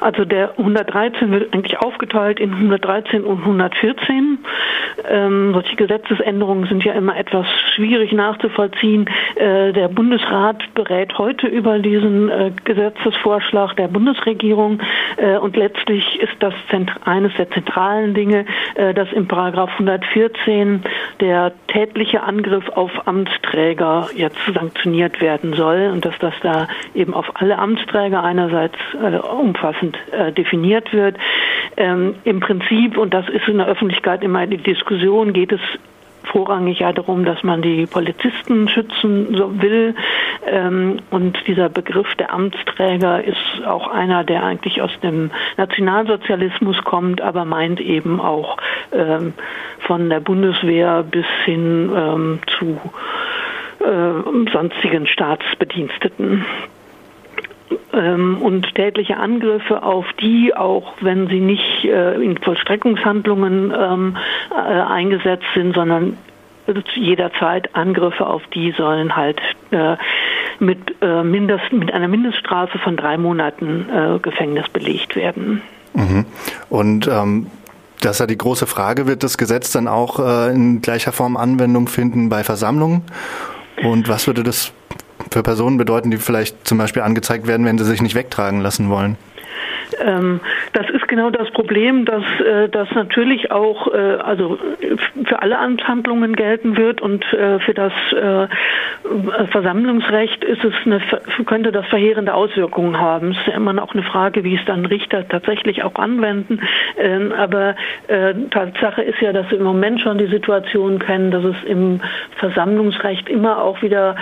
Also der 113 wird eigentlich aufgeteilt in 113 und 114. Ähm, solche Gesetzesänderungen sind ja immer etwas schwierig nachzuvollziehen. Äh, der Bundesrat berät heute über diesen äh, Gesetzesvorschlag der Bundesregierung äh, und letztlich ist das eines der zentralen Dinge, äh, dass im Paragraph 114 der tätliche Angriff auf Amtsträger jetzt sanktioniert werden soll und dass das da eben auf alle Amtsträger einerseits äh, umfassend äh, definiert wird. Ähm, Im Prinzip, und das ist in der Öffentlichkeit immer die Diskussion, geht es vorrangig ja darum, dass man die Polizisten schützen will. Ähm, und dieser Begriff der Amtsträger ist auch einer, der eigentlich aus dem Nationalsozialismus kommt, aber meint eben auch ähm, von der Bundeswehr bis hin ähm, zu äh, sonstigen Staatsbediensteten. Ähm, und tätliche Angriffe auf die, auch wenn sie nicht äh, in Vollstreckungshandlungen ähm, äh, eingesetzt sind, sondern jederzeit Angriffe auf die sollen halt äh, mit, äh, Mindest, mit einer Mindeststrafe von drei Monaten äh, Gefängnis belegt werden. Mhm. Und ähm, das ist ja die große Frage, wird das Gesetz dann auch äh, in gleicher Form Anwendung finden bei Versammlungen? Und was würde das für Personen bedeuten, die vielleicht zum Beispiel angezeigt werden, wenn sie sich nicht wegtragen lassen wollen? Ähm, das genau das Problem, dass äh, das natürlich auch äh, also für alle Amtshandlungen gelten wird und äh, für das Versammlungsrecht ist es eine, könnte das verheerende Auswirkungen haben. Es ist ja immer noch eine Frage, wie es dann Richter tatsächlich auch anwenden. Ähm, aber Tatsache ist ja, dass wir im Moment schon die Situation kennen, dass es im Versammlungsrecht immer auch wieder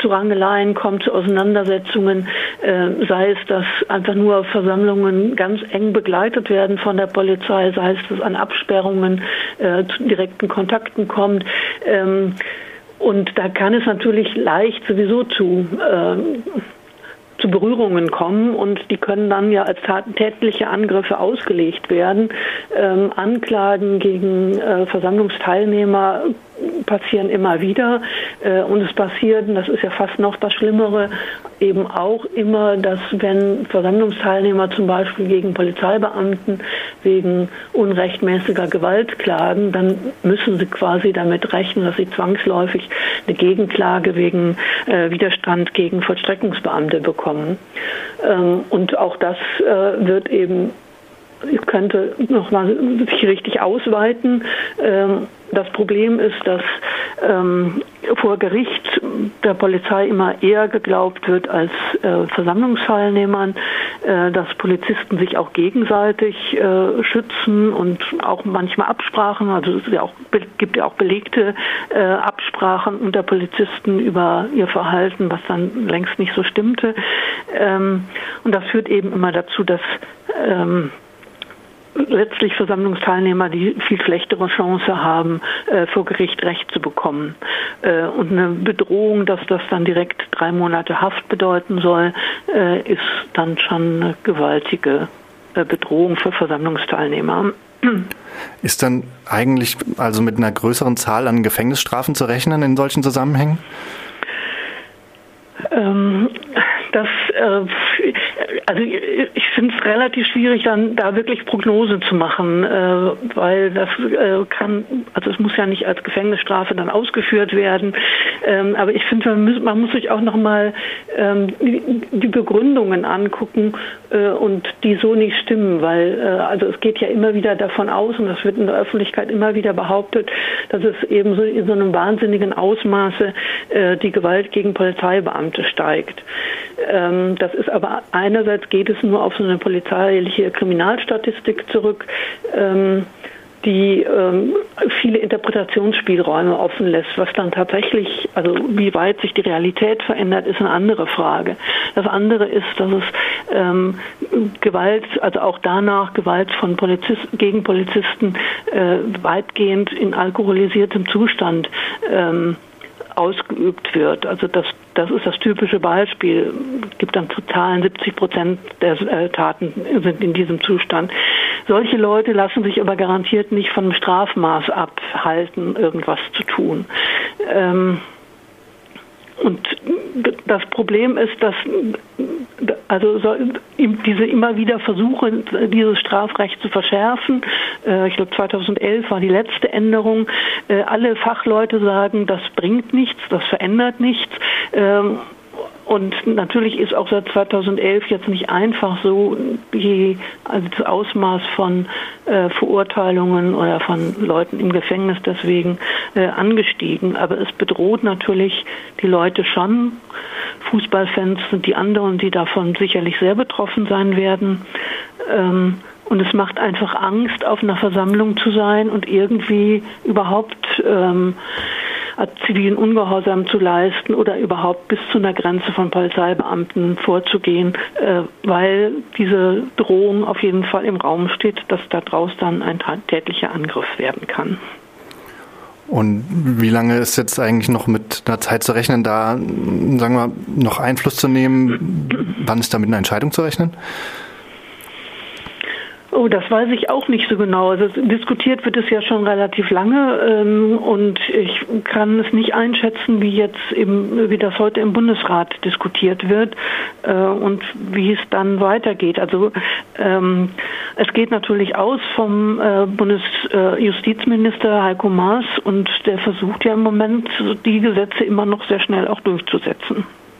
zu Rangeleien kommt, zu Auseinandersetzungen, sei es, dass einfach nur Versammlungen ganz eng begleitet werden von der Polizei, sei es, dass an Absperrungen äh, zu direkten Kontakten kommt. Ähm, und da kann es natürlich leicht sowieso zu äh, zu Berührungen kommen und die können dann ja als tätliche Angriffe ausgelegt werden. Ähm, Anklagen gegen äh, Versammlungsteilnehmer passieren immer wieder äh, und es passiert, und das ist ja fast noch das Schlimmere, eben auch immer, dass wenn Versammlungsteilnehmer zum Beispiel gegen Polizeibeamten wegen unrechtmäßiger Gewalt klagen, dann müssen sie quasi damit rechnen, dass sie zwangsläufig eine Gegenklage wegen äh, Widerstand gegen Vollstreckungsbeamte bekommen. Ähm, und auch das äh, wird eben könnte noch mal sich richtig ausweiten. Ähm, das Problem ist, dass ähm, vor Gericht der Polizei immer eher geglaubt wird als äh, Versammlungsteilnehmern, äh, dass Polizisten sich auch gegenseitig äh, schützen und auch manchmal Absprachen, also es ja auch, gibt ja auch belegte Absprachen unter Polizisten über ihr Verhalten, was dann längst nicht so stimmte. Ähm, und das führt eben immer dazu, dass letztlich Versammlungsteilnehmer die viel schlechtere Chance haben, äh, vor Gericht Recht zu bekommen. Äh, und eine Bedrohung, dass das dann direkt drei Monate Haft bedeuten soll, äh, ist dann schon eine gewaltige äh, Bedrohung für Versammlungsteilnehmer. Ist dann eigentlich also mit einer größeren Zahl an Gefängnisstrafen zu rechnen in solchen Zusammenhängen? Ähm, das, äh, also ich finde es relativ schwierig, dann da wirklich Prognose zu machen, äh, weil das äh, kann, also es muss ja nicht als Gefängnisstrafe dann ausgeführt werden. Ähm, aber ich finde, man, man, muss sich auch nochmal ähm, die, die, Begründungen angucken äh, und die so nicht stimmen, weil äh, also es geht ja immer wieder davon aus und das wird in der Öffentlichkeit immer wieder behauptet, dass es eben so in so einem wahnsinnigen Ausmaße äh, die Gewalt gegen Polizeibeamte steigt. Ähm, das ist aber einerseits geht es nur auf so eine polizeiliche Kriminalstatistik zurück. Ähm, die ähm, viele Interpretationsspielräume offen lässt. Was dann tatsächlich, also wie weit sich die Realität verändert, ist eine andere Frage. Das andere ist, dass es Gewalt, also auch danach Gewalt von Polizisten gegen Polizisten äh, weitgehend in alkoholisiertem Zustand ähm, ausgeübt wird. Also das, das ist das typische Beispiel. Es gibt dann Zahlen, 70 Prozent der äh, Taten sind in diesem Zustand. Solche Leute lassen sich aber garantiert nicht einem Strafmaß abhalten, irgendwas zu tun. Ähm, und das Problem ist, dass also so, diese immer wieder Versuche, dieses Strafrecht zu verschärfen, äh, ich glaube 2011 war die letzte Änderung, äh, alle Fachleute sagen, das bringt nichts, das verändert nichts. Und natürlich ist auch seit 2011 jetzt nicht einfach so die, also das Ausmaß von äh, Verurteilungen oder von Leuten im Gefängnis deswegen äh, angestiegen. Aber es bedroht natürlich die Leute schon. Fußballfans sind die anderen, die davon sicherlich sehr betroffen sein werden. Ähm, und es macht einfach Angst, auf einer Versammlung zu sein und irgendwie überhaupt ähm, zivilen Ungehorsam zu leisten oder überhaupt bis zu einer Grenze von Polizeibeamten vorzugehen, äh, weil diese Drohung auf jeden Fall im Raum steht, dass daraus dann ein tätlicher Angriff werden kann. Und wie lange ist jetzt eigentlich noch mit einer Zeit zu rechnen, da, sagen wir, noch Einfluss zu nehmen? Wann ist da mit einer Entscheidung zu rechnen? Das weiß ich auch nicht so genau. Also diskutiert wird es ja schon relativ lange ähm, und ich kann es nicht einschätzen, wie jetzt im, wie das heute im Bundesrat diskutiert wird äh, und wie es dann weitergeht. Also ähm, es geht natürlich aus vom äh, Bundesjustizminister Heiko Maas und der versucht ja im Moment die Gesetze immer noch sehr schnell auch durchzusetzen.